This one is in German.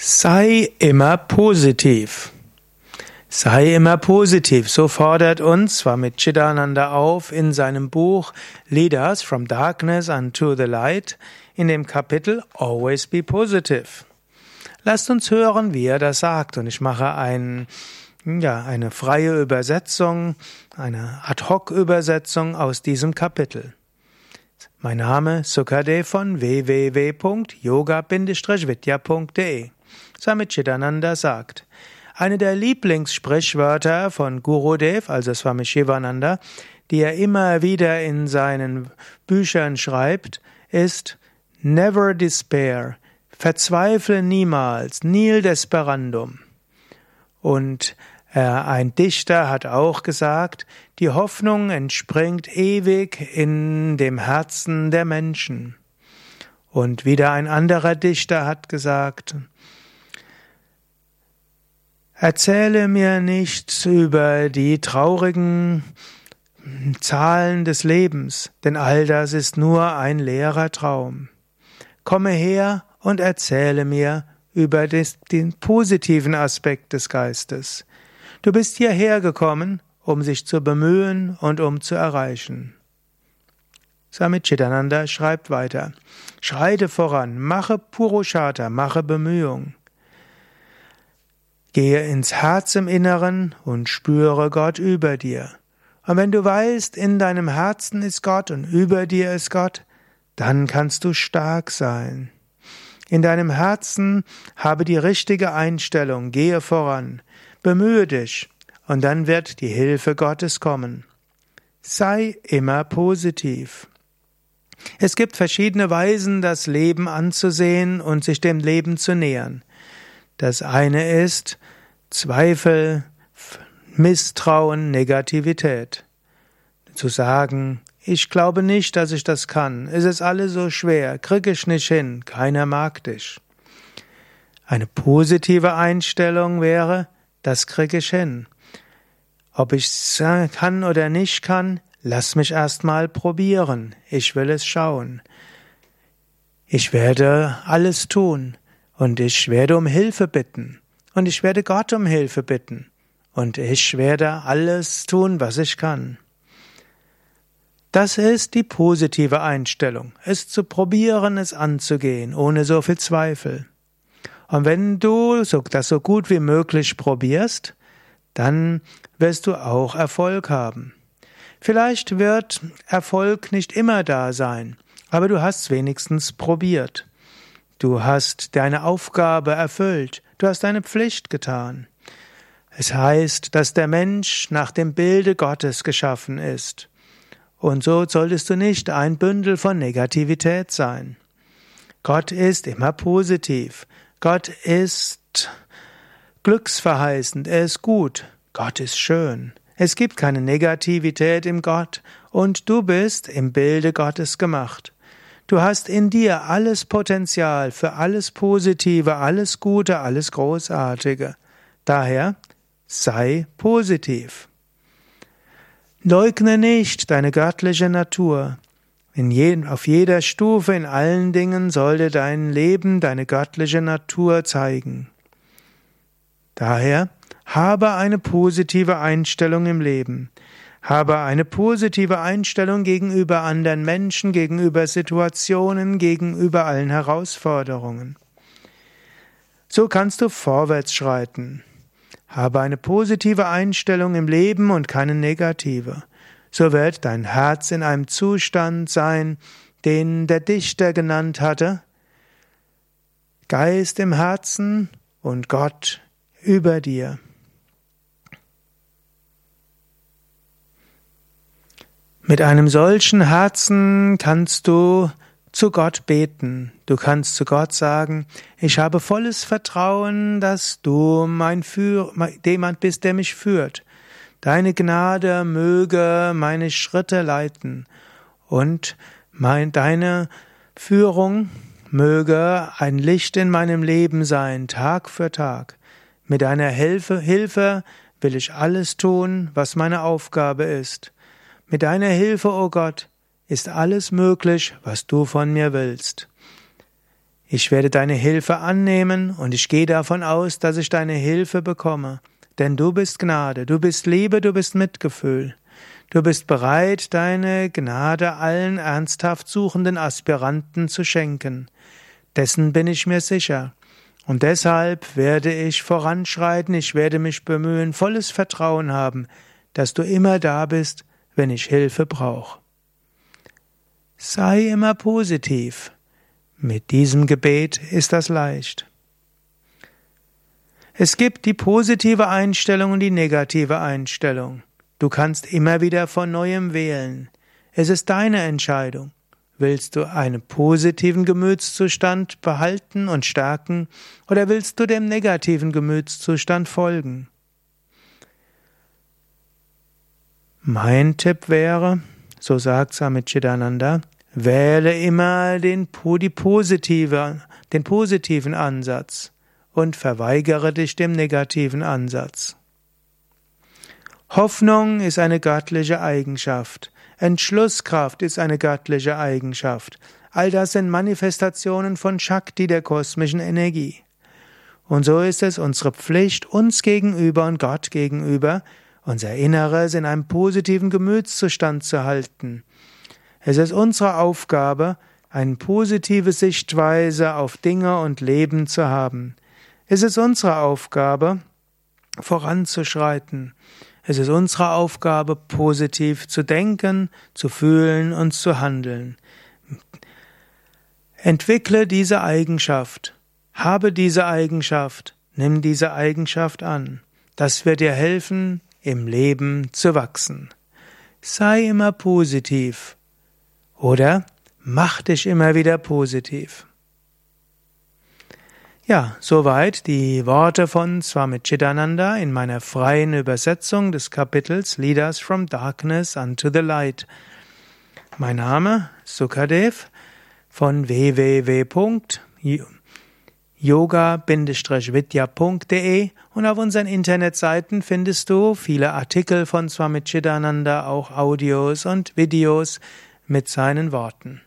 Sei immer positiv. Sei immer positiv. So fordert uns Swami Chidananda auf in seinem Buch Lead Us from Darkness unto the Light in dem Kapitel Always Be Positive. Lasst uns hören, wie er das sagt. Und ich mache ein, ja, eine freie Übersetzung, eine Ad-Hoc-Übersetzung aus diesem Kapitel. Mein Name Sukadev von www.yoga-vidya.de Swami Chidananda sagt, eine der Lieblingssprichwörter von Gurudev, also Swami Shivananda, die er immer wieder in seinen Büchern schreibt, ist Never despair, verzweifle niemals, nil desperandum. Und äh, ein Dichter hat auch gesagt, die Hoffnung entspringt ewig in dem Herzen der Menschen. Und wieder ein anderer Dichter hat gesagt, Erzähle mir nichts über die traurigen Zahlen des Lebens, denn all das ist nur ein leerer Traum. Komme her und erzähle mir über den positiven Aspekt des Geistes. Du bist hierher gekommen, um sich zu bemühen und um zu erreichen. Swami Chidananda schreibt weiter. Schreite voran, mache Purushata, mache Bemühung. Gehe ins Herz im Inneren und spüre Gott über dir. Und wenn du weißt, in deinem Herzen ist Gott und über dir ist Gott, dann kannst du stark sein. In deinem Herzen habe die richtige Einstellung, gehe voran, bemühe dich, und dann wird die Hilfe Gottes kommen. Sei immer positiv. Es gibt verschiedene Weisen, das Leben anzusehen und sich dem Leben zu nähern. Das eine ist Zweifel, Misstrauen, Negativität. Zu sagen, ich glaube nicht, dass ich das kann, es ist alles so schwer, krieg ich nicht hin, keiner mag dich. Eine positive Einstellung wäre, das krieg ich hin. Ob ich es kann oder nicht kann, lass mich erst mal probieren, ich will es schauen. Ich werde alles tun. Und ich werde um Hilfe bitten. Und ich werde Gott um Hilfe bitten. Und ich werde alles tun, was ich kann. Das ist die positive Einstellung, es zu probieren, es anzugehen, ohne so viel Zweifel. Und wenn du das so gut wie möglich probierst, dann wirst du auch Erfolg haben. Vielleicht wird Erfolg nicht immer da sein, aber du hast wenigstens probiert. Du hast deine Aufgabe erfüllt, du hast deine Pflicht getan. Es heißt, dass der Mensch nach dem Bilde Gottes geschaffen ist. Und so solltest du nicht ein Bündel von Negativität sein. Gott ist immer positiv. Gott ist glücksverheißend. Er ist gut. Gott ist schön. Es gibt keine Negativität im Gott und du bist im Bilde Gottes gemacht. Du hast in dir alles Potenzial für alles Positive, alles Gute, alles Großartige. Daher sei positiv. Leugne nicht deine göttliche Natur. Je, auf jeder Stufe, in allen Dingen sollte dein Leben deine göttliche Natur zeigen. Daher habe eine positive Einstellung im Leben. Habe eine positive Einstellung gegenüber anderen Menschen, gegenüber Situationen, gegenüber allen Herausforderungen. So kannst du vorwärts schreiten. Habe eine positive Einstellung im Leben und keine negative. So wird dein Herz in einem Zustand sein, den der Dichter genannt hatte. Geist im Herzen und Gott über dir. Mit einem solchen Herzen kannst du zu Gott beten. Du kannst zu Gott sagen, ich habe volles Vertrauen, dass du mein Führ jemand bist, der mich führt. Deine Gnade möge meine Schritte leiten und mein, deine Führung möge ein Licht in meinem Leben sein, Tag für Tag. Mit deiner Hilfe, Hilfe will ich alles tun, was meine Aufgabe ist. Mit deiner Hilfe, o oh Gott, ist alles möglich, was du von mir willst. Ich werde deine Hilfe annehmen und ich gehe davon aus, dass ich deine Hilfe bekomme. Denn du bist Gnade, du bist Liebe, du bist Mitgefühl. Du bist bereit, deine Gnade allen ernsthaft suchenden Aspiranten zu schenken. Dessen bin ich mir sicher. Und deshalb werde ich voranschreiten, ich werde mich bemühen, volles Vertrauen haben, dass du immer da bist, wenn ich Hilfe brauche. Sei immer positiv. Mit diesem Gebet ist das leicht. Es gibt die positive Einstellung und die negative Einstellung. Du kannst immer wieder von neuem wählen. Es ist deine Entscheidung. Willst du einen positiven Gemütszustand behalten und stärken oder willst du dem negativen Gemütszustand folgen? Mein Tipp wäre, so sagt Samichidananda, wähle immer den, die positive, den positiven Ansatz und verweigere dich dem negativen Ansatz. Hoffnung ist eine göttliche Eigenschaft. Entschlusskraft ist eine göttliche Eigenschaft. All das sind Manifestationen von Shakti, der kosmischen Energie. Und so ist es unsere Pflicht, uns gegenüber und Gott gegenüber, unser Inneres in einem positiven Gemütszustand zu halten. Es ist unsere Aufgabe, eine positive Sichtweise auf Dinge und Leben zu haben. Es ist unsere Aufgabe, voranzuschreiten. Es ist unsere Aufgabe, positiv zu denken, zu fühlen und zu handeln. Entwickle diese Eigenschaft. Habe diese Eigenschaft. Nimm diese Eigenschaft an. Das wird dir helfen, im Leben zu wachsen. Sei immer positiv. Oder mach dich immer wieder positiv. Ja, soweit die Worte von Swami Chidananda in meiner freien Übersetzung des Kapitels Leaders from Darkness unto the Light. Mein Name Sukadev von www.yoga-vidya.de und auf unseren Internetseiten findest du viele Artikel von Swami Chidananda, auch Audios und Videos mit seinen Worten.